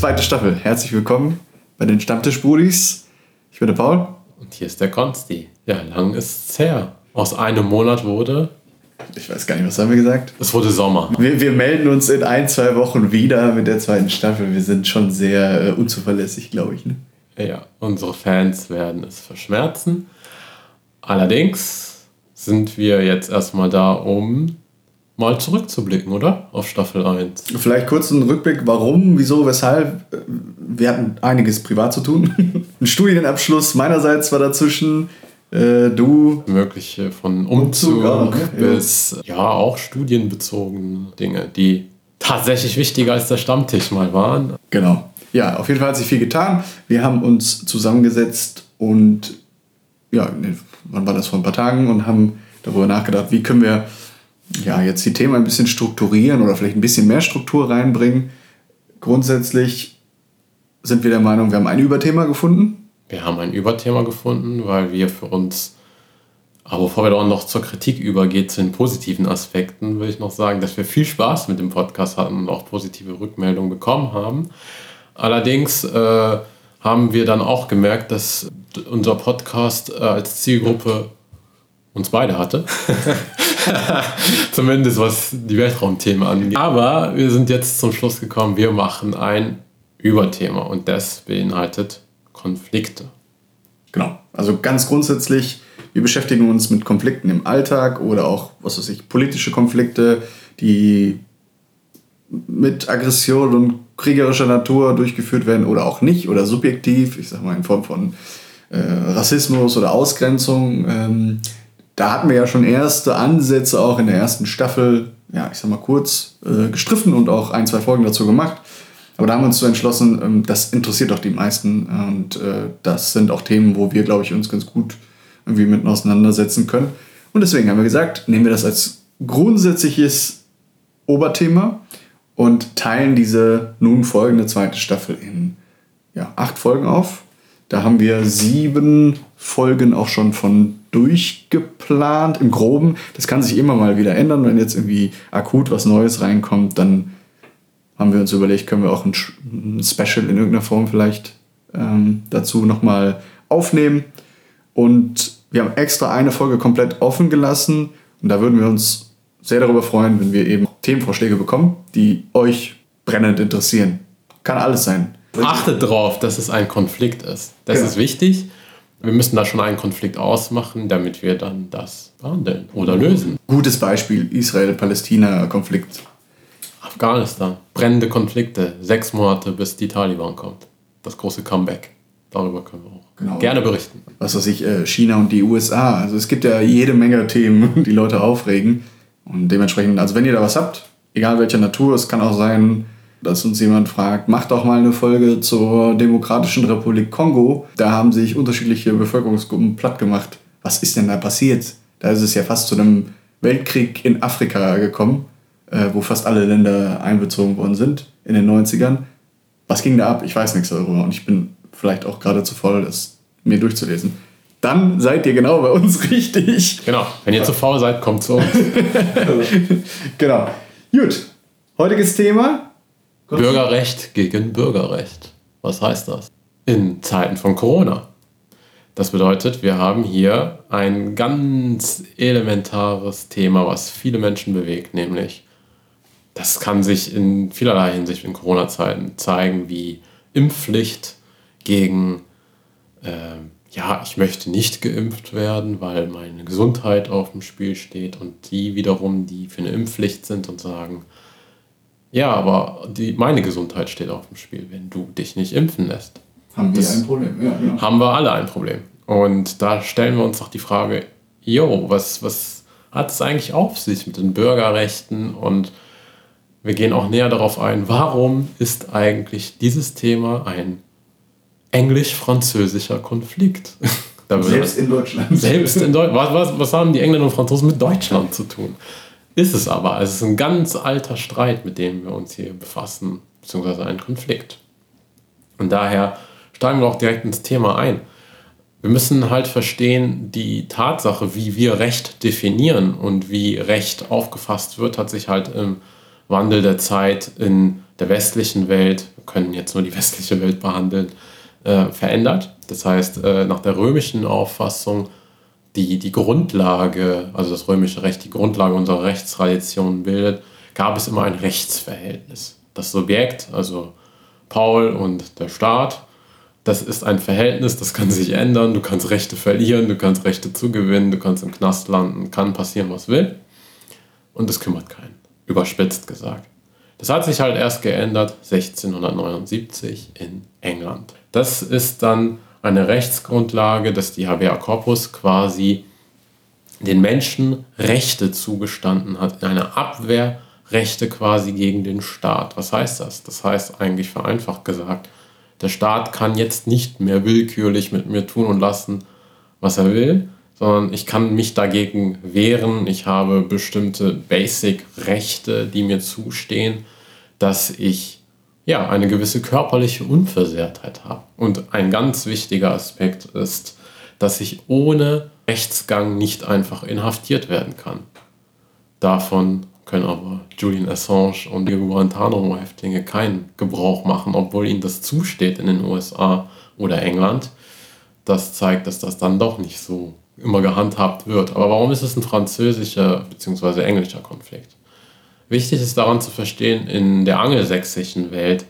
zweite Staffel. Herzlich willkommen bei den Stammtischbrudis. Ich bin der Paul. Und hier ist der Konsti. Ja, lang ist es her. Aus einem Monat wurde. Ich weiß gar nicht, was haben wir gesagt? Es wurde Sommer. Wir, wir melden uns in ein, zwei Wochen wieder mit der zweiten Staffel. Wir sind schon sehr äh, unzuverlässig, glaube ich. Ne? Ja, unsere Fans werden es verschmerzen. Allerdings sind wir jetzt erstmal da, um mal zurückzublicken, oder? Auf Staffel 1. Vielleicht kurz einen Rückblick, warum, wieso, weshalb. Wir hatten einiges privat zu tun. Ein Studienabschluss meinerseits war dazwischen. Äh, du. Mögliche von Umzug, Umzug auch, bis ja. ja auch studienbezogene Dinge, die tatsächlich wichtiger als der Stammtisch mal waren. Genau. Ja, auf jeden Fall hat sich viel getan. Wir haben uns zusammengesetzt und ja, wann war das vor ein paar Tagen und haben darüber nachgedacht, wie können wir ja, jetzt die Themen ein bisschen strukturieren oder vielleicht ein bisschen mehr Struktur reinbringen. Grundsätzlich sind wir der Meinung, wir haben ein Überthema gefunden. Wir haben ein Überthema gefunden, weil wir für uns, aber bevor wir dann noch zur Kritik übergeht, zu den positiven Aspekten, würde ich noch sagen, dass wir viel Spaß mit dem Podcast hatten und auch positive Rückmeldungen bekommen haben. Allerdings äh, haben wir dann auch gemerkt, dass unser Podcast äh, als Zielgruppe uns beide hatte. Zumindest was die Weltraumthemen angeht. Aber wir sind jetzt zum Schluss gekommen, wir machen ein Überthema und das beinhaltet Konflikte. Genau. Also ganz grundsätzlich, wir beschäftigen uns mit Konflikten im Alltag oder auch, was weiß ich, politische Konflikte, die mit Aggression und kriegerischer Natur durchgeführt werden oder auch nicht oder subjektiv, ich sag mal in Form von äh, Rassismus oder Ausgrenzung. Ähm, da hatten wir ja schon erste Ansätze auch in der ersten Staffel, ja, ich sag mal kurz äh, gestriffen und auch ein, zwei Folgen dazu gemacht. Aber da haben wir uns so entschlossen, ähm, das interessiert doch die meisten und äh, das sind auch Themen, wo wir, glaube ich, uns ganz gut irgendwie mit auseinandersetzen können. Und deswegen haben wir gesagt, nehmen wir das als grundsätzliches Oberthema und teilen diese nun folgende zweite Staffel in ja, acht Folgen auf. Da haben wir sieben Folgen auch schon von durchgeplant im Groben. Das kann sich immer mal wieder ändern. Wenn jetzt irgendwie akut was Neues reinkommt, dann haben wir uns überlegt, können wir auch ein, Special in irgendeiner Form vielleicht ähm, dazu nochmal aufnehmen. Und wir haben extra eine Folge komplett offen gelassen. Und da würden wir uns sehr darüber freuen, wenn wir eben Themenvorschläge bekommen, die euch brennend interessieren. Kann alles sein. Achtet darauf, dass es ein Konflikt ist. Das ja. ist wichtig. Wir müssen da schon einen Konflikt ausmachen, damit wir dann das behandeln oder lösen. Gutes Beispiel, Israel-Palästina-Konflikt. Afghanistan, brennende Konflikte, sechs Monate bis die Taliban kommt. Das große Comeback. Darüber können wir auch genau. gerne berichten. Was weiß ich, äh, China und die USA. Also es gibt ja jede Menge Themen, die Leute aufregen. Und dementsprechend, also wenn ihr da was habt, egal welcher Natur, es kann auch sein, dass uns jemand fragt, mach doch mal eine Folge zur Demokratischen Republik Kongo. Da haben sich unterschiedliche Bevölkerungsgruppen platt gemacht. Was ist denn da passiert? Da ist es ja fast zu einem Weltkrieg in Afrika gekommen, äh, wo fast alle Länder einbezogen worden sind in den 90ern. Was ging da ab? Ich weiß nichts darüber und ich bin vielleicht auch gerade zu voll, das mir durchzulesen. Dann seid ihr genau bei uns richtig. Genau, wenn ihr zu faul seid, kommt zu uns. genau. Gut, heutiges Thema Bürgerrecht gegen Bürgerrecht. Was heißt das? In Zeiten von Corona. Das bedeutet, wir haben hier ein ganz elementares Thema, was viele Menschen bewegt, nämlich das kann sich in vielerlei Hinsicht in Corona-Zeiten zeigen, wie Impfpflicht gegen, äh, ja, ich möchte nicht geimpft werden, weil meine Gesundheit auf dem Spiel steht und die wiederum, die für eine Impfpflicht sind und sagen, ja, aber die, meine Gesundheit steht auf dem Spiel, wenn du dich nicht impfen lässt. Haben wir ein Problem, ja, ja. Haben wir alle ein Problem. Und da stellen wir uns doch die Frage, jo, was, was hat es eigentlich auf sich mit den Bürgerrechten? Und wir gehen auch näher darauf ein, warum ist eigentlich dieses Thema ein englisch-französischer Konflikt? selbst in Deutschland. Selbst in Deutschland. Was, was, was haben die Engländer und Franzosen mit Deutschland zu tun? Ist es aber. Es ist ein ganz alter Streit, mit dem wir uns hier befassen, beziehungsweise ein Konflikt. Und daher steigen wir auch direkt ins Thema ein. Wir müssen halt verstehen, die Tatsache, wie wir Recht definieren und wie Recht aufgefasst wird, hat sich halt im Wandel der Zeit in der westlichen Welt können jetzt nur die westliche Welt behandeln, äh, verändert. Das heißt, äh, nach der römischen Auffassung, die die Grundlage, also das römische Recht, die Grundlage unserer Rechtstradition bildet, gab es immer ein Rechtsverhältnis. Das Subjekt, also Paul und der Staat, das ist ein Verhältnis, das kann sich ändern. Du kannst Rechte verlieren, du kannst Rechte zugewinnen, du kannst im Knast landen, kann passieren, was will. Und das kümmert keinen, überspitzt gesagt. Das hat sich halt erst geändert 1679 in England. Das ist dann eine Rechtsgrundlage, dass die Habeas Corpus quasi den Menschen Rechte zugestanden hat, in einer Abwehr Rechte quasi gegen den Staat. Was heißt das? Das heißt eigentlich vereinfacht gesagt, der Staat kann jetzt nicht mehr willkürlich mit mir tun und lassen, was er will, sondern ich kann mich dagegen wehren. Ich habe bestimmte Basic-Rechte, die mir zustehen, dass ich ja eine gewisse körperliche Unversehrtheit habe. Und ein ganz wichtiger Aspekt ist, dass ich ohne Rechtsgang nicht einfach inhaftiert werden kann. Davon können aber Julian Assange und die Guantanamo-Häftlinge keinen Gebrauch machen, obwohl ihnen das zusteht in den USA oder England. Das zeigt, dass das dann doch nicht so immer gehandhabt wird. Aber warum ist es ein französischer bzw. englischer Konflikt? Wichtig ist daran zu verstehen, in der angelsächsischen Welt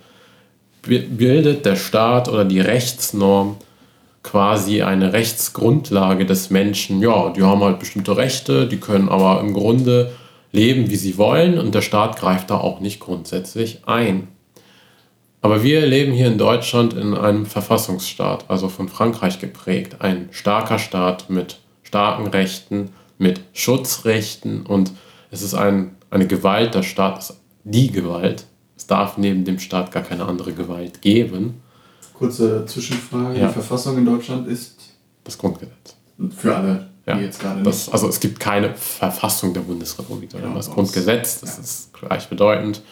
bildet der Staat oder die Rechtsnorm quasi eine Rechtsgrundlage des Menschen. Ja, die haben halt bestimmte Rechte, die können aber im Grunde leben, wie sie wollen und der Staat greift da auch nicht grundsätzlich ein. Aber wir leben hier in Deutschland in einem Verfassungsstaat, also von Frankreich geprägt. Ein starker Staat mit starken Rechten, mit Schutzrechten und es ist ein, eine Gewalt, der Staat ist die Gewalt. Es darf neben dem Staat gar keine andere Gewalt geben. Kurze Zwischenfrage. Ja. Die Verfassung in Deutschland ist? Das Grundgesetz. Für alle ja, jetzt gerade das, Also es gibt keine Verfassung der Bundesrepublik, sondern ja, das Grundgesetz, das ist gleichbedeutend.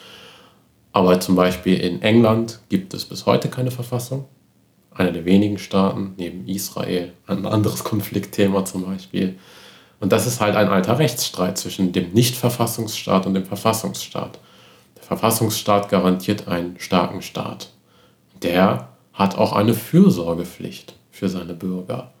Aber zum Beispiel in England gibt es bis heute keine Verfassung. Einer der wenigen Staaten, neben Israel, ein anderes Konfliktthema zum Beispiel. Und das ist halt ein alter Rechtsstreit zwischen dem Nicht-Verfassungsstaat und dem Verfassungsstaat. Der Verfassungsstaat garantiert einen starken Staat. Der hat auch eine Fürsorgepflicht für seine Bürger.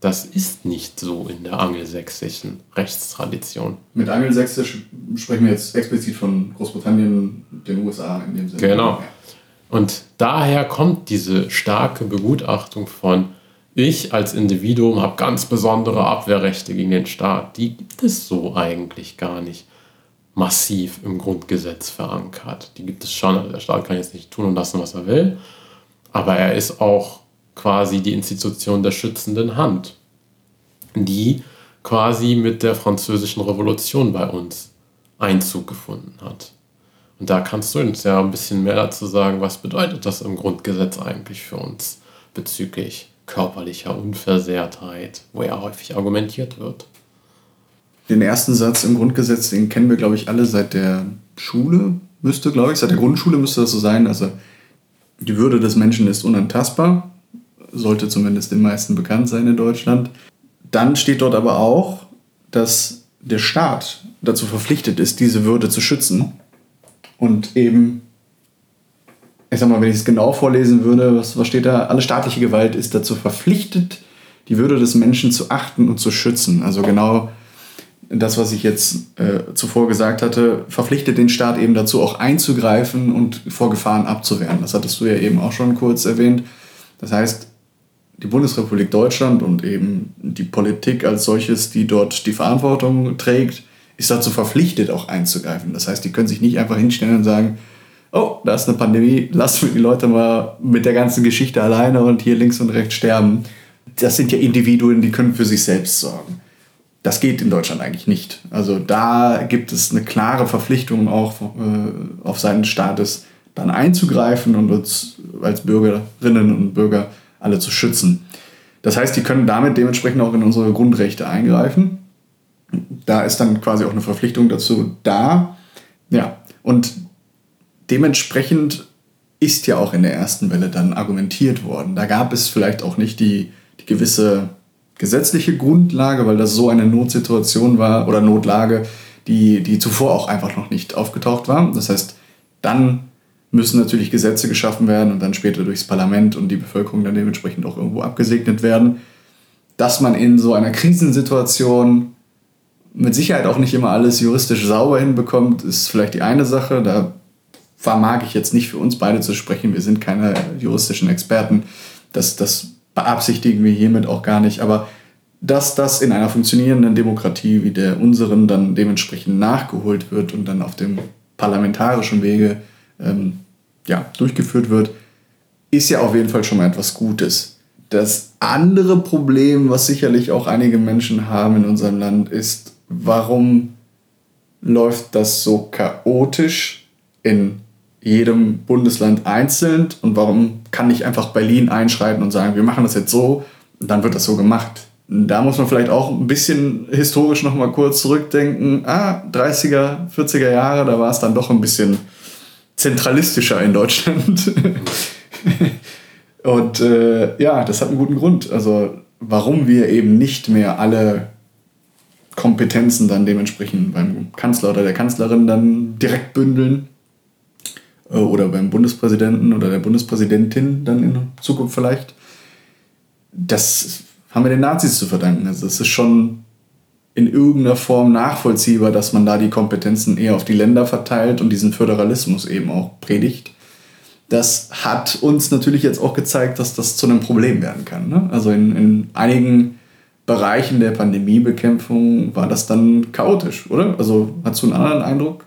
Das ist nicht so in der angelsächsischen Rechtstradition. Mit angelsächsisch sprechen wir jetzt explizit von Großbritannien, den USA in dem Sinne. Genau. Und daher kommt diese starke Begutachtung von, ich als Individuum habe ganz besondere Abwehrrechte gegen den Staat. Die gibt es so eigentlich gar nicht massiv im Grundgesetz verankert. Die gibt es schon. Also der Staat kann jetzt nicht tun und lassen, was er will. Aber er ist auch quasi die Institution der schützenden Hand, die quasi mit der französischen Revolution bei uns Einzug gefunden hat. Und da kannst du uns ja ein bisschen mehr dazu sagen, was bedeutet das im Grundgesetz eigentlich für uns bezüglich körperlicher Unversehrtheit, wo ja häufig argumentiert wird. Den ersten Satz im Grundgesetz, den kennen wir, glaube ich, alle seit der Schule, müsste, glaube ich, seit der Grundschule müsste das so sein. Also die Würde des Menschen ist unantastbar sollte zumindest den meisten bekannt sein in Deutschland. Dann steht dort aber auch, dass der Staat dazu verpflichtet ist, diese Würde zu schützen. Und eben, ich sag mal, wenn ich es genau vorlesen würde, was, was steht da? Alle staatliche Gewalt ist dazu verpflichtet, die Würde des Menschen zu achten und zu schützen. Also genau das, was ich jetzt äh, zuvor gesagt hatte, verpflichtet den Staat eben dazu, auch einzugreifen und vor Gefahren abzuwehren. Das hattest du ja eben auch schon kurz erwähnt. Das heißt, die Bundesrepublik Deutschland und eben die Politik als solches, die dort die Verantwortung trägt, ist dazu verpflichtet, auch einzugreifen. Das heißt, die können sich nicht einfach hinstellen und sagen, oh, da ist eine Pandemie, lassen wir die Leute mal mit der ganzen Geschichte alleine und hier links und rechts sterben. Das sind ja Individuen, die können für sich selbst sorgen. Das geht in Deutschland eigentlich nicht. Also da gibt es eine klare Verpflichtung auch äh, auf Seiten des Staates, dann einzugreifen und uns als Bürgerinnen und Bürger alle zu schützen. Das heißt, die können damit dementsprechend auch in unsere Grundrechte eingreifen. Da ist dann quasi auch eine Verpflichtung dazu da. Ja, und dementsprechend ist ja auch in der ersten Welle dann argumentiert worden. Da gab es vielleicht auch nicht die, die gewisse gesetzliche Grundlage, weil das so eine Notsituation war oder Notlage, die, die zuvor auch einfach noch nicht aufgetaucht war. Das heißt, dann müssen natürlich Gesetze geschaffen werden und dann später durchs Parlament und die Bevölkerung dann dementsprechend auch irgendwo abgesegnet werden. Dass man in so einer Krisensituation mit Sicherheit auch nicht immer alles juristisch sauber hinbekommt, ist vielleicht die eine Sache. Da vermag ich jetzt nicht für uns beide zu sprechen. Wir sind keine juristischen Experten. Das, das beabsichtigen wir hiermit auch gar nicht. Aber dass das in einer funktionierenden Demokratie wie der unseren dann dementsprechend nachgeholt wird und dann auf dem parlamentarischen Wege ähm, ja, durchgeführt wird, ist ja auf jeden Fall schon mal etwas Gutes. Das andere Problem, was sicherlich auch einige Menschen haben in unserem Land, ist, warum läuft das so chaotisch in jedem Bundesland einzeln und warum kann nicht einfach Berlin einschreiten und sagen, wir machen das jetzt so und dann wird das so gemacht. Da muss man vielleicht auch ein bisschen historisch noch mal kurz zurückdenken. Ah, 30er, 40er Jahre, da war es dann doch ein bisschen zentralistischer in Deutschland. und äh, ja, das hat einen guten Grund. Also warum wir eben nicht mehr alle Kompetenzen dann dementsprechend beim Kanzler oder der Kanzlerin dann direkt bündeln oder beim Bundespräsidenten oder der Bundespräsidentin dann in Zukunft vielleicht. Das haben wir den Nazis zu verdanken. Also es ist schon in irgendeiner Form nachvollziehbar, dass man da die Kompetenzen eher auf die Länder verteilt und diesen Föderalismus eben auch predigt. Das hat uns natürlich jetzt auch gezeigt, dass das zu einem Problem werden kann. Ne? Also in, in einigen Bereichen der Pandemiebekämpfung war das dann chaotisch, oder? Also hast du einen anderen Eindruck?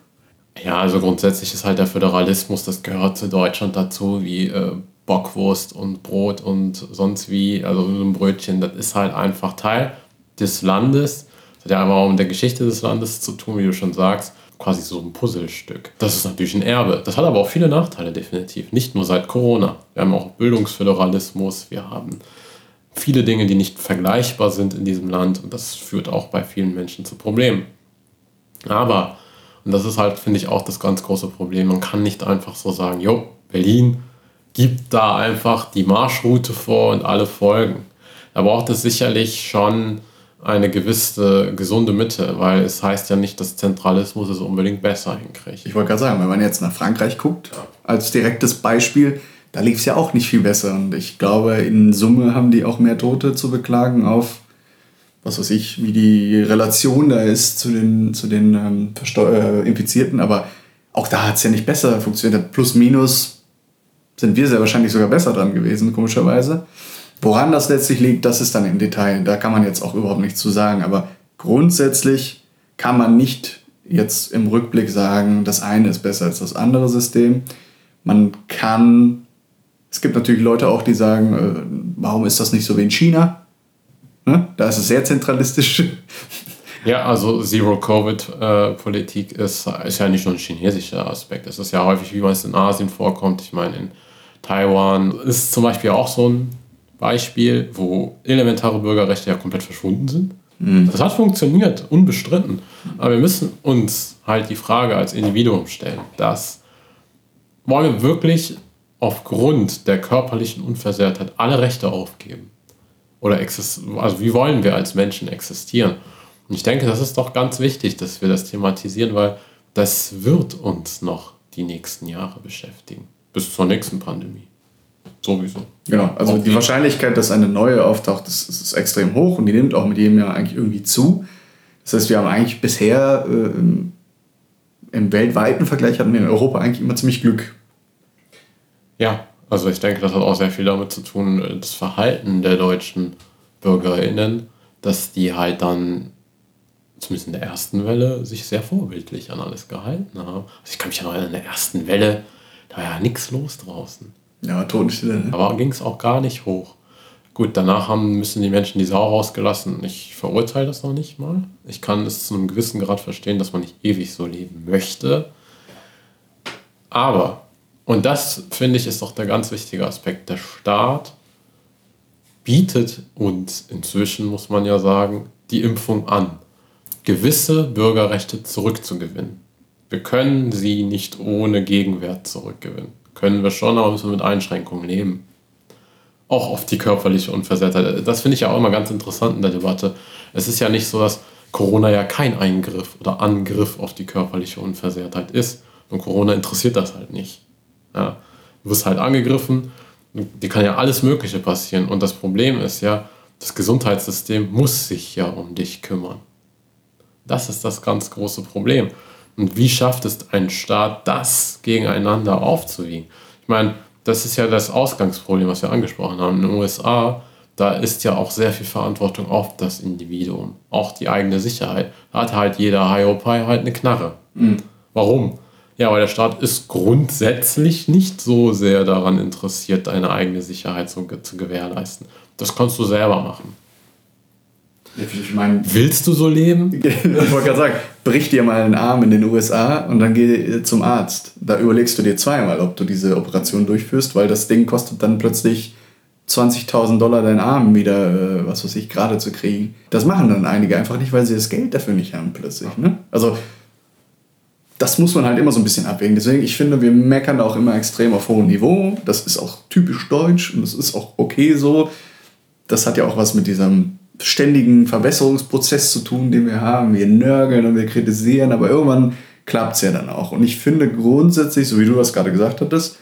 Ja, also grundsätzlich ist halt der Föderalismus, das gehört zu Deutschland dazu, wie äh, Bockwurst und Brot und sonst wie, also so ein Brötchen, das ist halt einfach Teil des Landes. Das hat ja einfach auch mit der Geschichte des Landes zu tun, wie du schon sagst. Quasi so ein Puzzlestück. Das ist natürlich ein Erbe. Das hat aber auch viele Nachteile, definitiv. Nicht nur seit Corona. Wir haben auch Bildungsföderalismus, wir haben viele Dinge, die nicht vergleichbar sind in diesem Land. Und das führt auch bei vielen Menschen zu Problemen. Aber und das ist halt, finde ich, auch das ganz große Problem. Man kann nicht einfach so sagen, jo, Berlin gibt da einfach die Marschroute vor und alle folgen. Da braucht es sicherlich schon eine gewisse gesunde Mitte, weil es heißt ja nicht, dass Zentralismus es unbedingt besser hinkriegt. Ich wollte gerade sagen, wenn man jetzt nach Frankreich guckt, als direktes Beispiel, da lief es ja auch nicht viel besser. Und ich glaube, in Summe haben die auch mehr Tote zu beklagen auf was weiß ich, wie die Relation da ist zu den, zu den ähm, äh, Infizierten, aber auch da hat es ja nicht besser funktioniert. Plus, minus sind wir sehr wahrscheinlich sogar besser dran gewesen, komischerweise. Woran das letztlich liegt, das ist dann im Detail. Da kann man jetzt auch überhaupt nichts zu sagen. Aber grundsätzlich kann man nicht jetzt im Rückblick sagen, das eine ist besser als das andere System. Man kann, es gibt natürlich Leute auch, die sagen, äh, warum ist das nicht so wie in China? Ne? Da ist es sehr zentralistisch. Ja, also Zero-Covid-Politik ist, ist ja nicht nur ein chinesischer Aspekt. Es ist ja häufig, wie man es in Asien vorkommt. Ich meine, in Taiwan ist zum Beispiel auch so ein Beispiel, wo elementare Bürgerrechte ja komplett verschwunden sind. Mhm. Das hat funktioniert, unbestritten. Aber wir müssen uns halt die Frage als Individuum stellen, dass wollen wir wirklich aufgrund der körperlichen Unversehrtheit alle Rechte aufgeben? Oder also wie wollen wir als Menschen existieren? Und ich denke, das ist doch ganz wichtig, dass wir das thematisieren, weil das wird uns noch die nächsten Jahre beschäftigen. Bis zur nächsten Pandemie. Sowieso. Genau, also die Wahrscheinlichkeit, dass eine neue auftaucht, ist, ist extrem hoch und die nimmt auch mit jedem Jahr eigentlich irgendwie zu. Das heißt, wir haben eigentlich bisher äh, im weltweiten Vergleich hatten wir in Europa eigentlich immer ziemlich Glück. Ja, also ich denke, das hat auch sehr viel damit zu tun, äh, das Verhalten der deutschen BürgerInnen, dass die halt dann, zumindest in der ersten Welle, sich sehr vorbildlich an alles gehalten haben. Also ich kann mich ja noch erinnern, in der ersten Welle, da war ja nichts los draußen. Ja, Totenstille. Ne? Aber ging es auch gar nicht hoch. Gut, danach haben, müssen die Menschen die Sau rausgelassen. Ich verurteile das noch nicht mal. Ich kann es zu einem gewissen Grad verstehen, dass man nicht ewig so leben möchte. Aber und das, finde ich, ist doch der ganz wichtige Aspekt. Der Staat bietet uns inzwischen, muss man ja sagen, die Impfung an, gewisse Bürgerrechte zurückzugewinnen. Wir können sie nicht ohne Gegenwert zurückgewinnen. Können wir schon, aber müssen wir mit Einschränkungen leben. Auch auf die körperliche Unversehrtheit. Das finde ich ja auch immer ganz interessant in der Debatte. Es ist ja nicht so, dass Corona ja kein Eingriff oder Angriff auf die körperliche Unversehrtheit ist. Und Corona interessiert das halt nicht. Ja. Du wirst halt angegriffen, dir kann ja alles Mögliche passieren. Und das Problem ist ja, das Gesundheitssystem muss sich ja um dich kümmern. Das ist das ganz große Problem. Und wie schafft es ein Staat, das gegeneinander aufzuwiegen? Ich meine, das ist ja das Ausgangsproblem, was wir angesprochen haben. In den USA, da ist ja auch sehr viel Verantwortung auf das Individuum, auch die eigene Sicherheit. Da hat halt jeder Hiopai halt eine Knarre. Mhm. Warum? Ja, weil der Staat ist grundsätzlich nicht so sehr daran interessiert, deine eigene Sicherheit zu, zu gewährleisten. Das kannst du selber machen. Ich mein, Willst du so leben? ich wollte gerade sagen, brich dir mal einen Arm in den USA und dann geh zum Arzt. Da überlegst du dir zweimal, ob du diese Operation durchführst, weil das Ding kostet dann plötzlich 20.000 Dollar deinen Arm wieder, äh, was weiß ich, gerade zu kriegen. Das machen dann einige einfach nicht, weil sie das Geld dafür nicht haben plötzlich. Ne? Also das muss man halt immer so ein bisschen abwägen. Deswegen, ich finde, wir meckern da auch immer extrem auf hohem Niveau. Das ist auch typisch deutsch und das ist auch okay so. Das hat ja auch was mit diesem ständigen Verbesserungsprozess zu tun, den wir haben. Wir nörgeln und wir kritisieren, aber irgendwann klappt es ja dann auch. Und ich finde grundsätzlich, so wie du das gerade gesagt hattest,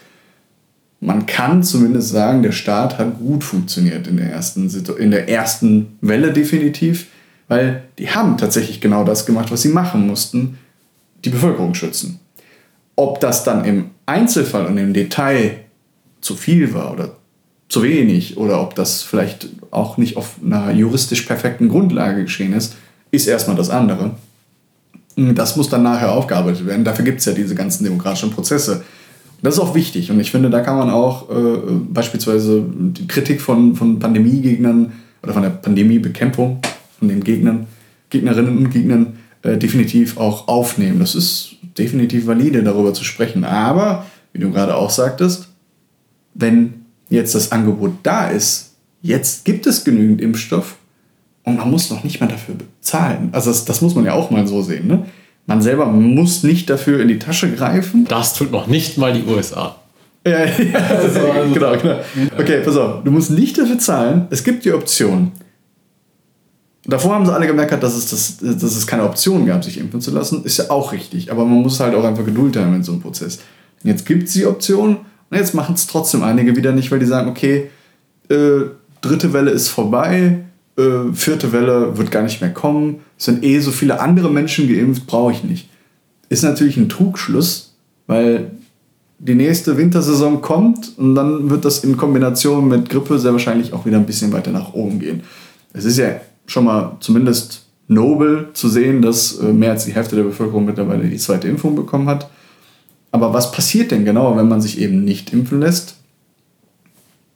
man kann zumindest sagen, der Staat hat gut funktioniert in der ersten, in der ersten Welle definitiv, weil die haben tatsächlich genau das gemacht, was sie machen mussten, die Bevölkerung schützen. Ob das dann im Einzelfall und im Detail zu viel war oder zu wenig oder ob das vielleicht auch nicht auf einer juristisch perfekten Grundlage geschehen ist, ist erstmal das andere. Das muss dann nachher aufgearbeitet werden. Dafür gibt es ja diese ganzen demokratischen Prozesse. Das ist auch wichtig und ich finde, da kann man auch äh, beispielsweise die Kritik von, von Pandemiegegnern oder von der Pandemiebekämpfung von den Gegnern, Gegnerinnen und Gegnern äh, definitiv auch aufnehmen. Das ist definitiv valide, darüber zu sprechen. Aber, wie du gerade auch sagtest, wenn jetzt das Angebot da ist, jetzt gibt es genügend Impfstoff und man muss noch nicht mal dafür bezahlen. Also das, das muss man ja auch mal so sehen. Ne? Man selber muss nicht dafür in die Tasche greifen. Das tut noch nicht mal die USA. Ja, ja also, genau, genau. Okay, pass auf. Du musst nicht dafür zahlen. Es gibt die Option. Davor haben sie alle gemerkt, dass es, das, dass es keine Option gab, sich impfen zu lassen. Ist ja auch richtig. Aber man muss halt auch einfach Geduld haben in so einem Prozess. Jetzt gibt es die Option und jetzt machen es trotzdem einige wieder nicht, weil die sagen, okay, äh, dritte Welle ist vorbei, äh, vierte Welle wird gar nicht mehr kommen, es sind eh so viele andere Menschen geimpft, brauche ich nicht. Ist natürlich ein Trugschluss, weil die nächste Wintersaison kommt und dann wird das in Kombination mit Grippe sehr wahrscheinlich auch wieder ein bisschen weiter nach oben gehen. Es ist ja schon mal zumindest nobel zu sehen, dass äh, mehr als die Hälfte der Bevölkerung mittlerweile die zweite Impfung bekommen hat. Aber was passiert denn genau, wenn man sich eben nicht impfen lässt?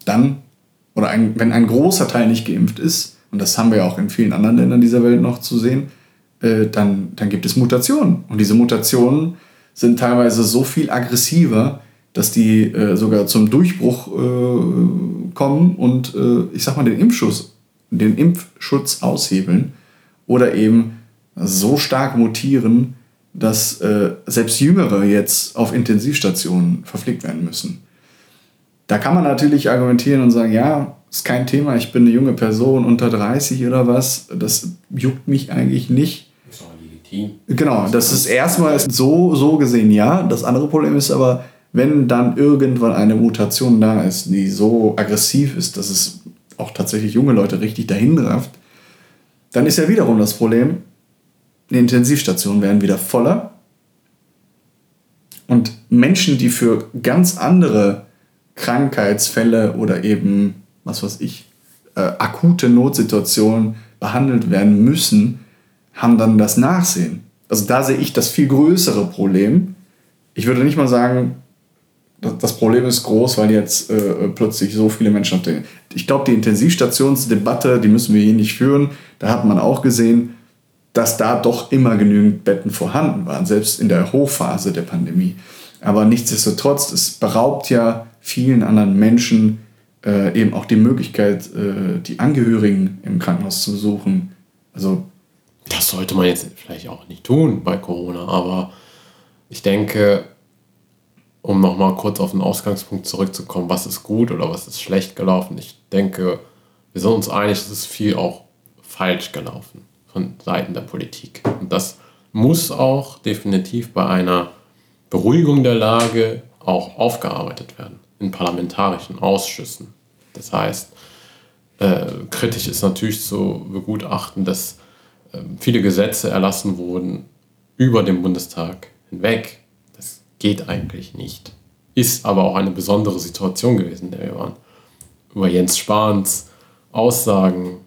Dann, oder ein, wenn ein großer Teil nicht geimpft ist, und das haben wir ja auch in vielen anderen Ländern dieser Welt noch zu sehen, äh, dann, dann gibt es Mutationen. Und diese Mutationen sind teilweise so viel aggressiver, dass die äh, sogar zum Durchbruch äh, kommen und äh, ich sag mal den Impfschutz, den Impfschutz aushebeln oder eben so stark mutieren, dass äh, selbst Jüngere jetzt auf Intensivstationen verpflegt werden müssen. Da kann man natürlich argumentieren und sagen, ja, ist kein Thema, ich bin eine junge Person unter 30 oder was, das juckt mich eigentlich nicht. Ist auch legitim. Genau, das ist erstmal so, so gesehen ja. Das andere Problem ist aber, wenn dann irgendwann eine Mutation da ist, die so aggressiv ist, dass es auch tatsächlich junge Leute richtig dahin rafft, dann ist ja wiederum das Problem, die Intensivstationen werden wieder voller. Und Menschen, die für ganz andere Krankheitsfälle oder eben, was weiß ich, äh, akute Notsituationen behandelt werden müssen, haben dann das Nachsehen. Also da sehe ich das viel größere Problem. Ich würde nicht mal sagen, das Problem ist groß, weil jetzt äh, plötzlich so viele Menschen auf den. Ich glaube, die Intensivstationsdebatte, die müssen wir hier nicht führen. Da hat man auch gesehen, dass da doch immer genügend Betten vorhanden waren, selbst in der Hochphase der Pandemie. Aber nichtsdestotrotz, es beraubt ja vielen anderen Menschen äh, eben auch die Möglichkeit, äh, die Angehörigen im Krankenhaus zu besuchen. Also das sollte man jetzt vielleicht auch nicht tun bei Corona, aber ich denke, um nochmal kurz auf den Ausgangspunkt zurückzukommen, was ist gut oder was ist schlecht gelaufen. Ich denke, wir sind uns einig, es ist viel auch falsch gelaufen von Seiten der Politik. Und das muss auch definitiv bei einer Beruhigung der Lage auch aufgearbeitet werden in parlamentarischen Ausschüssen. Das heißt, äh, kritisch ist natürlich zu begutachten, dass äh, viele Gesetze erlassen wurden über den Bundestag hinweg. Geht eigentlich nicht. Ist aber auch eine besondere Situation gewesen, in der wir waren. Über Jens Spahns Aussagen,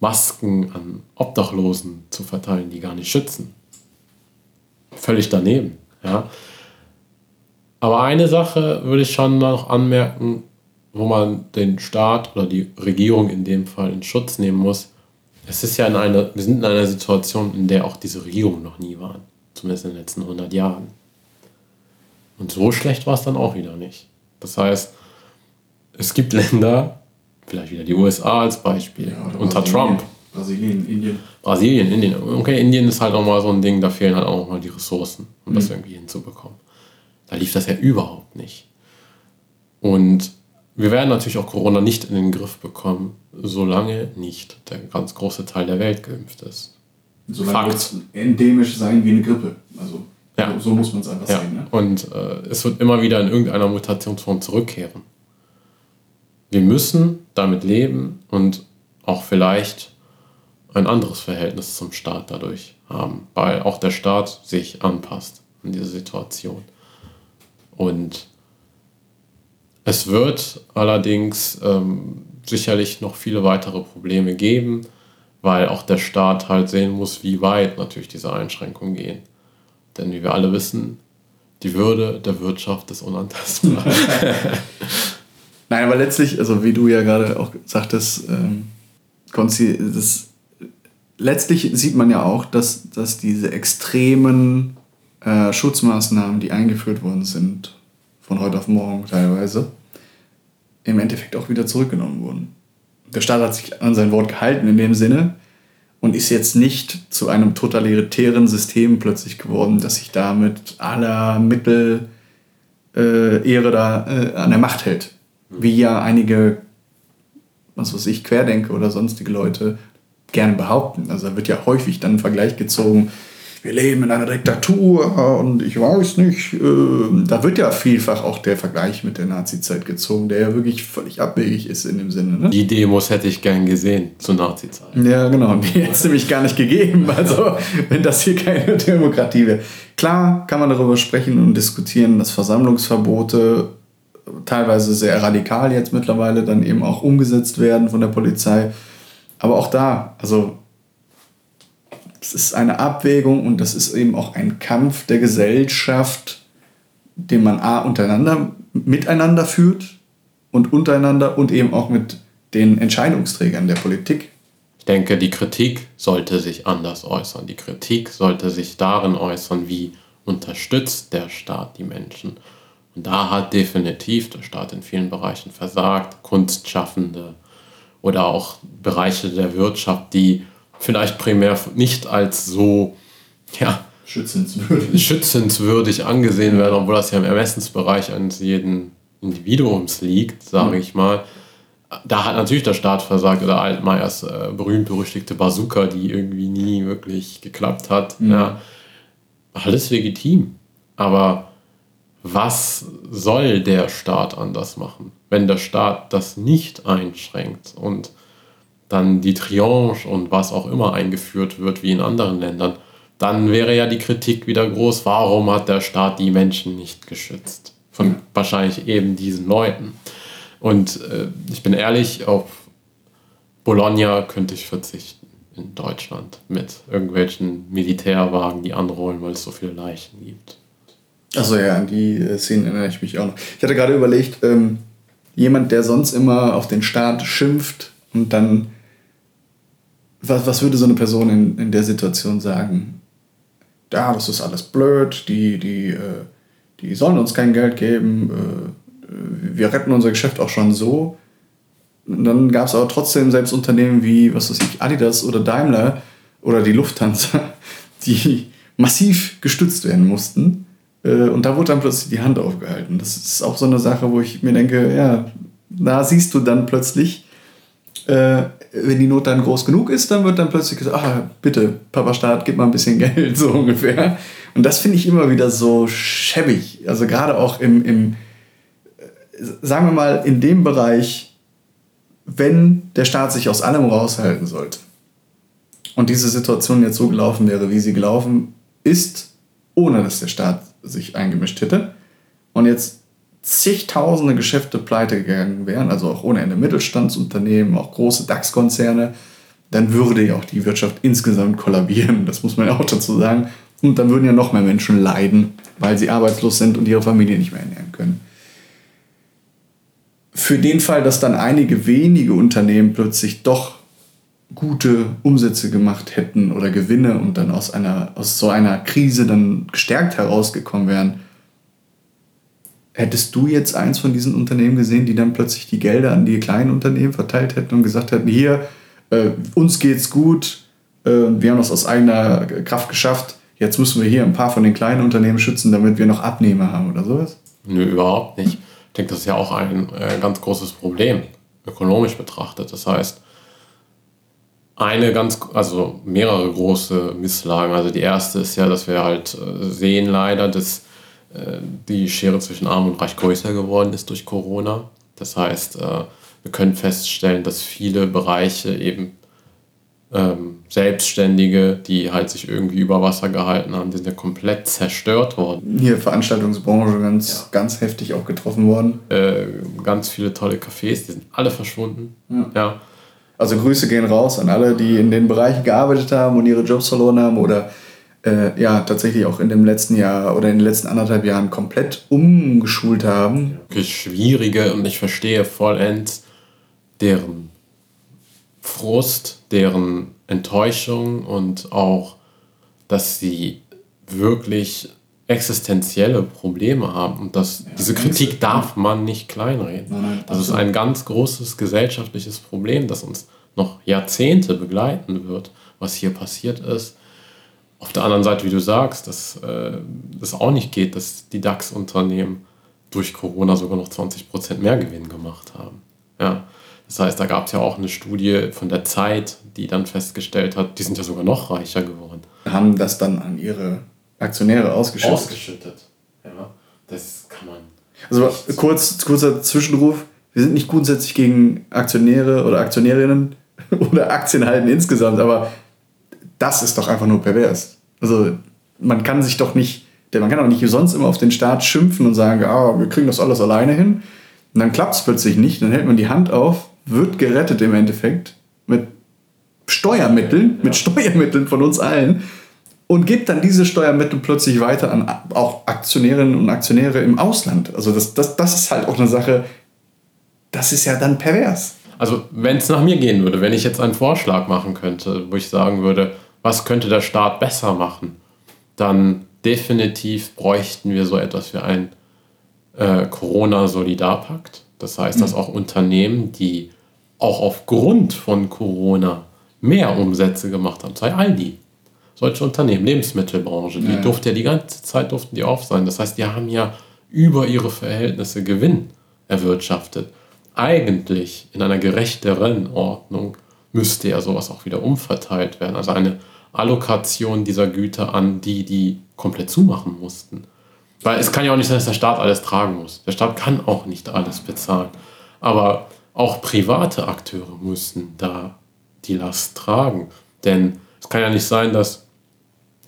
Masken an Obdachlosen zu verteilen, die gar nicht schützen. Völlig daneben. Ja. Aber eine Sache würde ich schon noch anmerken, wo man den Staat oder die Regierung in dem Fall in Schutz nehmen muss. Es ist ja in einer, wir sind in einer Situation, in der auch diese Regierungen noch nie waren. Zumindest in den letzten 100 Jahren. Und so schlecht war es dann auch wieder nicht. Das heißt, es gibt Länder, vielleicht wieder die USA als Beispiel, ja, unter Trump. Brasilien, Indien. Brasilien, Indien. Okay, Indien ist halt auch mal so ein Ding, da fehlen halt auch mal die Ressourcen, um mhm. das irgendwie hinzubekommen. Da lief das ja überhaupt nicht. Und wir werden natürlich auch Corona nicht in den Griff bekommen, solange nicht der ganz große Teil der Welt geimpft ist. Solange Fakt. endemisch sein wie eine Grippe. Also ja. so, muss man es einfach ja. sehen. Ne? Und äh, es wird immer wieder in irgendeiner Mutationsform zurückkehren. Wir müssen damit leben und auch vielleicht ein anderes Verhältnis zum Staat dadurch haben, weil auch der Staat sich anpasst an diese Situation. Und es wird allerdings ähm, sicherlich noch viele weitere Probleme geben, weil auch der Staat halt sehen muss, wie weit natürlich diese Einschränkungen gehen. Denn wie wir alle wissen, die Würde der Wirtschaft ist unantastbar. Nein, aber letztlich, also wie du ja gerade auch sagtest, ähm, das, letztlich sieht man ja auch, dass, dass diese extremen äh, Schutzmaßnahmen, die eingeführt worden sind, von heute auf morgen teilweise, im Endeffekt auch wieder zurückgenommen wurden. Der Staat hat sich an sein Wort gehalten in dem Sinne und ist jetzt nicht zu einem totalitären System plötzlich geworden, dass sich da mit aller Mittel äh, Ehre da äh, an der Macht hält. Wie ja einige, was weiß ich, Querdenker oder sonstige Leute gerne behaupten. Also da wird ja häufig dann ein Vergleich gezogen wir leben in einer Diktatur und ich weiß nicht. Äh, da wird ja vielfach auch der Vergleich mit der Nazi-Zeit gezogen, der ja wirklich völlig abwegig ist in dem Sinne. Ne? Die Demos hätte ich gern gesehen zur Nazi-Zeit. Ja, genau. Die hätte es nämlich gar nicht gegeben. Also, wenn das hier keine Demokratie wäre. Klar kann man darüber sprechen und diskutieren, dass Versammlungsverbote teilweise sehr radikal jetzt mittlerweile dann eben auch umgesetzt werden von der Polizei. Aber auch da, also es ist eine Abwägung und das ist eben auch ein Kampf der Gesellschaft, den man A untereinander, miteinander führt und untereinander und eben auch mit den Entscheidungsträgern der Politik. Ich denke, die Kritik sollte sich anders äußern. Die Kritik sollte sich darin äußern, wie unterstützt der Staat die Menschen. Und da hat definitiv der Staat in vielen Bereichen versagt. Kunstschaffende oder auch Bereiche der Wirtschaft, die vielleicht primär nicht als so ja, schützenswürdig. schützenswürdig angesehen werden, obwohl das ja im Ermessensbereich eines jeden Individuums liegt, sage mhm. ich mal. Da hat natürlich der Staat versagt oder Altmaiers äh, berühmt-berüchtigte Bazooka, die irgendwie nie wirklich geklappt hat. Mhm. Ja, alles legitim. Aber was soll der Staat anders machen, wenn der Staat das nicht einschränkt und dann die Triange und was auch immer eingeführt wird, wie in anderen Ländern, dann wäre ja die Kritik wieder groß, warum hat der Staat die Menschen nicht geschützt? Von wahrscheinlich eben diesen Leuten. Und äh, ich bin ehrlich, auf Bologna könnte ich verzichten in Deutschland mit irgendwelchen Militärwagen, die anrollen, weil es so viele Leichen gibt. Also ja, an die äh, Szenen erinnere ich mich auch noch. Ich hatte gerade überlegt, ähm, jemand, der sonst immer auf den Staat schimpft und dann was, was würde so eine Person in, in der Situation sagen? Ja, das ist alles blöd, die, die, äh, die sollen uns kein Geld geben, äh, wir retten unser Geschäft auch schon so. Und dann gab es aber trotzdem selbst Unternehmen wie, was weiß ich, Adidas oder Daimler oder die Lufthansa, die massiv gestützt werden mussten. Äh, und da wurde dann plötzlich die Hand aufgehalten. Das ist auch so eine Sache, wo ich mir denke, ja, da siehst du dann plötzlich, äh, wenn die Not dann groß genug ist, dann wird dann plötzlich gesagt, ah, bitte, Papa Staat, gib mal ein bisschen Geld, so ungefähr. Und das finde ich immer wieder so schäbig. Also gerade auch im, im, äh, sagen wir mal, in dem Bereich, wenn der Staat sich aus allem raushalten sollte und diese Situation jetzt so gelaufen wäre, wie sie gelaufen ist, ohne dass der Staat sich eingemischt hätte und jetzt zigtausende Geschäfte pleite gegangen wären, also auch ohne Ende Mittelstandsunternehmen, auch große DAX-Konzerne, dann würde ja auch die Wirtschaft insgesamt kollabieren. Das muss man ja auch dazu sagen. Und dann würden ja noch mehr Menschen leiden, weil sie arbeitslos sind und ihre Familie nicht mehr ernähren können. Für den Fall, dass dann einige wenige Unternehmen plötzlich doch gute Umsätze gemacht hätten oder Gewinne und dann aus, einer, aus so einer Krise dann gestärkt herausgekommen wären, hättest du jetzt eins von diesen Unternehmen gesehen, die dann plötzlich die Gelder an die kleinen Unternehmen verteilt hätten und gesagt hätten, hier, äh, uns geht's gut, äh, wir haben das aus eigener Kraft geschafft, jetzt müssen wir hier ein paar von den kleinen Unternehmen schützen, damit wir noch Abnehmer haben oder sowas? Nö, überhaupt nicht. Ich denke, das ist ja auch ein äh, ganz großes Problem, ökonomisch betrachtet. Das heißt, eine ganz, also mehrere große Misslagen. Also die erste ist ja, dass wir halt äh, sehen leider, dass die Schere zwischen Arm und Reich größer geworden ist durch Corona. Das heißt, äh, wir können feststellen, dass viele Bereiche eben ähm, Selbstständige, die halt sich irgendwie über Wasser gehalten haben, die sind ja komplett zerstört worden. Hier Veranstaltungsbranche ganz, ja. ganz heftig auch getroffen worden. Äh, ganz viele tolle Cafés, die sind alle verschwunden. Ja. ja. Also Grüße gehen raus an alle, die in den Bereichen gearbeitet haben und ihre Jobs verloren haben oder äh, ja tatsächlich auch in dem letzten Jahr oder in den letzten anderthalb Jahren komplett umgeschult haben. Wirklich schwierige und ich verstehe vollends deren Frust, deren Enttäuschung und auch, dass sie wirklich existenzielle Probleme haben. Und das, ja, diese Kritik darf man nicht kleinreden. Nein, nein, das ist ein ganz großes gesellschaftliches Problem, das uns noch Jahrzehnte begleiten wird, was hier passiert ist. Auf der anderen Seite, wie du sagst, dass äh, das auch nicht geht, dass die DAX-Unternehmen durch Corona sogar noch 20% mehr Gewinn gemacht haben. Ja. Das heißt, da gab es ja auch eine Studie von der Zeit, die dann festgestellt hat, die sind ja sogar noch reicher geworden. Haben das dann an ihre Aktionäre ausgeschüttet. Ausgeschüttet. Ja, das kann man. Also kurz, kurzer Zwischenruf. Wir sind nicht grundsätzlich gegen Aktionäre oder Aktionärinnen oder Aktien halten insgesamt, aber das ist doch einfach nur pervers. Also man kann sich doch nicht, man kann auch nicht sonst immer auf den Staat schimpfen und sagen, ah, wir kriegen das alles alleine hin. Und dann klappt es plötzlich nicht, dann hält man die Hand auf, wird gerettet im Endeffekt mit Steuermitteln, ja. mit Steuermitteln von uns allen und gibt dann diese Steuermittel plötzlich weiter an auch Aktionärinnen und Aktionäre im Ausland. Also das, das, das ist halt auch eine Sache, das ist ja dann pervers. Also wenn es nach mir gehen würde, wenn ich jetzt einen Vorschlag machen könnte, wo ich sagen würde, was könnte der Staat besser machen, dann definitiv bräuchten wir so etwas wie ein äh, Corona-Solidarpakt. Das heißt, mhm. dass auch Unternehmen, die auch aufgrund von Corona mehr Umsätze gemacht haben, sei Aldi, solche Unternehmen, Lebensmittelbranche, die ja. durfte ja die ganze Zeit durften die auf sein. Das heißt, die haben ja über ihre Verhältnisse Gewinn erwirtschaftet. Eigentlich in einer gerechteren Ordnung müsste ja sowas auch wieder umverteilt werden. Also eine Allokation dieser Güter an die, die komplett zumachen mussten. Weil es kann ja auch nicht sein, dass der Staat alles tragen muss. Der Staat kann auch nicht alles bezahlen. Aber auch private Akteure müssen da die Last tragen. Denn es kann ja nicht sein, dass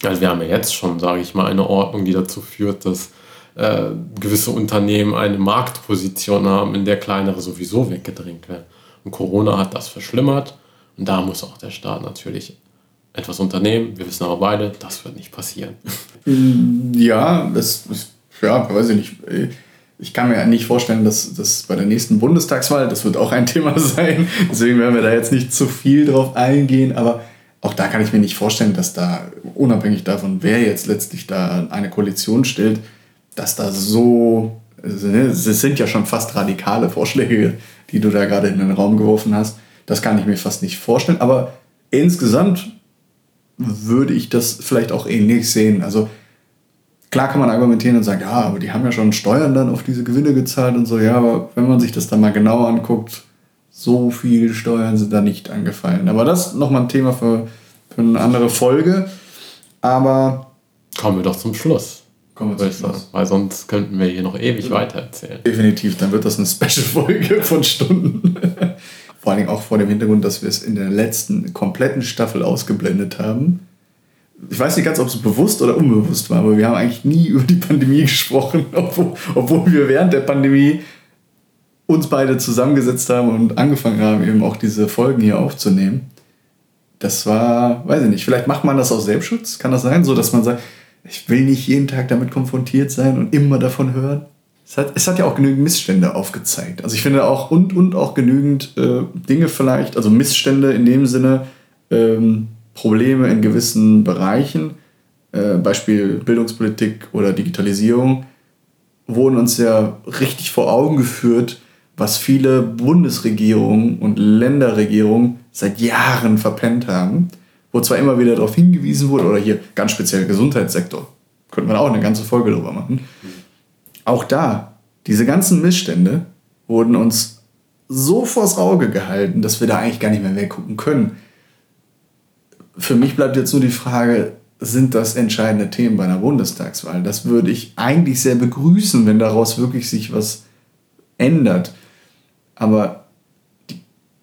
also wir haben ja jetzt schon, sage ich mal, eine Ordnung, die dazu führt, dass äh, gewisse Unternehmen eine Marktposition haben, in der kleinere sowieso weggedrängt werden. Und Corona hat das verschlimmert und da muss auch der Staat natürlich etwas unternehmen. Wir wissen aber beide, das wird nicht passieren. Ja, das ja, weiß ich nicht. Ich kann mir ja nicht vorstellen, dass das bei der nächsten Bundestagswahl, das wird auch ein Thema sein. Deswegen werden wir da jetzt nicht zu viel drauf eingehen, aber auch da kann ich mir nicht vorstellen, dass da, unabhängig davon, wer jetzt letztlich da eine Koalition stellt, dass da so, es sind ja schon fast radikale Vorschläge, die du da gerade in den Raum geworfen hast. Das kann ich mir fast nicht vorstellen. Aber insgesamt würde ich das vielleicht auch ähnlich sehen. Also klar kann man argumentieren und sagen, ja, aber die haben ja schon Steuern dann auf diese Gewinne gezahlt und so. Ja, aber wenn man sich das dann mal genau anguckt, So viele Steuern sind da nicht angefallen. Aber das ist nochmal ein Thema für, für eine andere Folge. Aber. Kommen wir doch zum Schluss. Kommen wir zum Schluss. Weil sonst könnten wir hier noch ewig ja. weiter erzählen. Definitiv, dann wird das eine Special-Folge von Stunden. vor allem auch vor dem Hintergrund, dass wir es in der letzten kompletten Staffel ausgeblendet haben. Ich weiß nicht ganz, ob es bewusst oder unbewusst war, aber wir haben eigentlich nie über die Pandemie gesprochen, obwohl, obwohl wir während der Pandemie uns beide zusammengesetzt haben und angefangen haben, eben auch diese Folgen hier aufzunehmen. Das war, weiß ich nicht, vielleicht macht man das aus Selbstschutz, kann das sein, so dass man sagt, ich will nicht jeden Tag damit konfrontiert sein und immer davon hören. Es hat, es hat ja auch genügend Missstände aufgezeigt. Also ich finde auch und und auch genügend äh, Dinge vielleicht, also Missstände in dem Sinne, ähm, Probleme in gewissen Bereichen, äh, Beispiel Bildungspolitik oder Digitalisierung, wurden uns ja richtig vor Augen geführt, was viele Bundesregierungen und Länderregierungen seit Jahren verpennt haben, wo zwar immer wieder darauf hingewiesen wurde, oder hier ganz speziell Gesundheitssektor, könnte man auch eine ganze Folge drüber machen. Auch da, diese ganzen Missstände wurden uns so vors Auge gehalten, dass wir da eigentlich gar nicht mehr weggucken können. Für mich bleibt jetzt nur die Frage, sind das entscheidende Themen bei einer Bundestagswahl? Das würde ich eigentlich sehr begrüßen, wenn daraus wirklich sich was ändert. Aber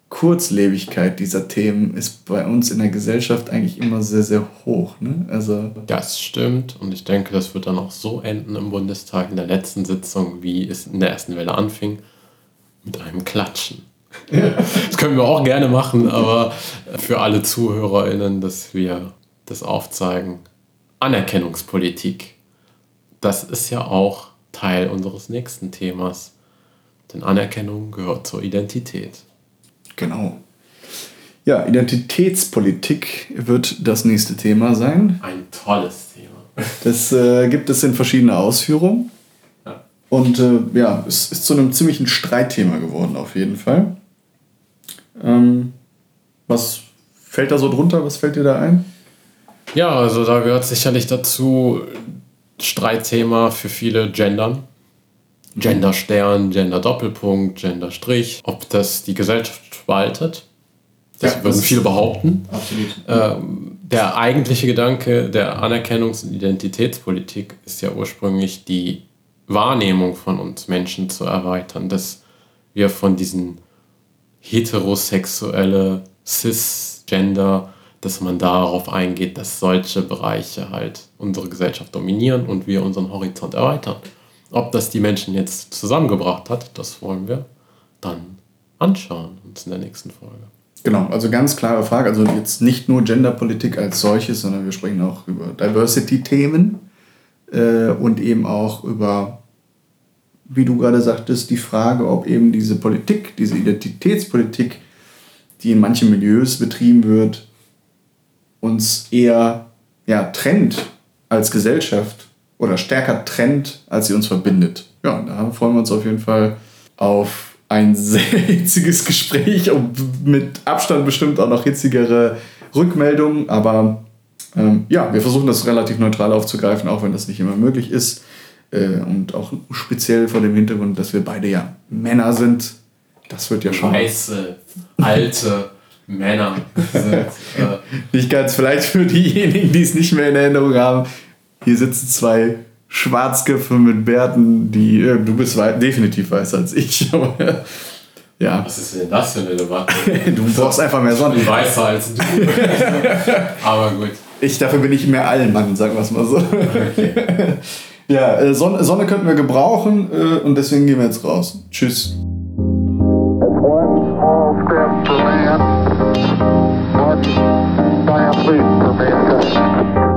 Kurzlebigkeit dieser Themen ist bei uns in der Gesellschaft eigentlich immer sehr, sehr hoch. Ne? Also das stimmt und ich denke, das wird dann auch so enden im Bundestag in der letzten Sitzung, wie es in der ersten Welle anfing, mit einem Klatschen. das können wir auch gerne machen, aber für alle ZuhörerInnen, dass wir das aufzeigen. Anerkennungspolitik. Das ist ja auch Teil unseres nächsten Themas. Denn Anerkennung gehört zur Identität. Genau. Ja, Identitätspolitik wird das nächste Thema sein. Ein tolles Thema. Das äh, gibt es in verschiedenen Ausführungen. Ja. Und äh, ja, es ist zu einem ziemlichen Streitthema geworden, auf jeden Fall. Ähm, was fällt da so drunter? Was fällt dir da ein? Ja, also da gehört sicherlich dazu Streitthema für viele Gendern. Gender-Stern, Gender-Doppelpunkt, Gender-Strich, ob das die Gesellschaft spaltet. Das ja, würden viele behaupten. Absolut. Ähm, der eigentliche Gedanke der Anerkennungs- und Identitätspolitik ist ja ursprünglich die Wahrnehmung von uns Menschen zu erweitern, dass wir von diesen heterosexuelle Cisgender, dass man darauf eingeht, dass solche Bereiche halt unsere Gesellschaft dominieren und wir unseren Horizont erweitern. Ob das die Menschen jetzt zusammengebracht hat, das wollen wir dann anschauen uns in der nächsten Folge. Genau, also ganz klare Frage. Also jetzt nicht nur Genderpolitik als solches, sondern wir sprechen auch über Diversity-Themen äh, und eben auch über, wie du gerade sagtest, die Frage, ob eben diese Politik, diese Identitätspolitik, die in manchen Milieus betrieben wird, uns eher ja, trennt als Gesellschaft oder stärker trennt, als sie uns verbindet. Ja, da freuen wir uns auf jeden Fall auf ein sehr hitziges Gespräch und mit Abstand bestimmt auch noch hitzigere Rückmeldungen. Aber ähm, ja, wir versuchen das relativ neutral aufzugreifen, auch wenn das nicht immer möglich ist. Äh, und auch speziell vor dem Hintergrund, dass wir beide ja Männer sind. Das wird ja schon. Weiße, alte Männer sind. Äh nicht ganz, vielleicht für diejenigen, die es nicht mehr in Erinnerung haben. Hier sitzen zwei Schwarzköpfe mit Bärten, die. Äh, du bist wei definitiv weißer als ich. Ja. Was ist denn das für eine Debatte? du brauchst einfach mehr Sonne. Ich bin weißer als du. aber gut. Ich, dafür bin ich mehr Allmann, sagen wir es mal so. Okay. ja, äh, Sonne, Sonne könnten wir gebrauchen äh, und deswegen gehen wir jetzt raus. Tschüss. One step for man, one giant leap for mankind.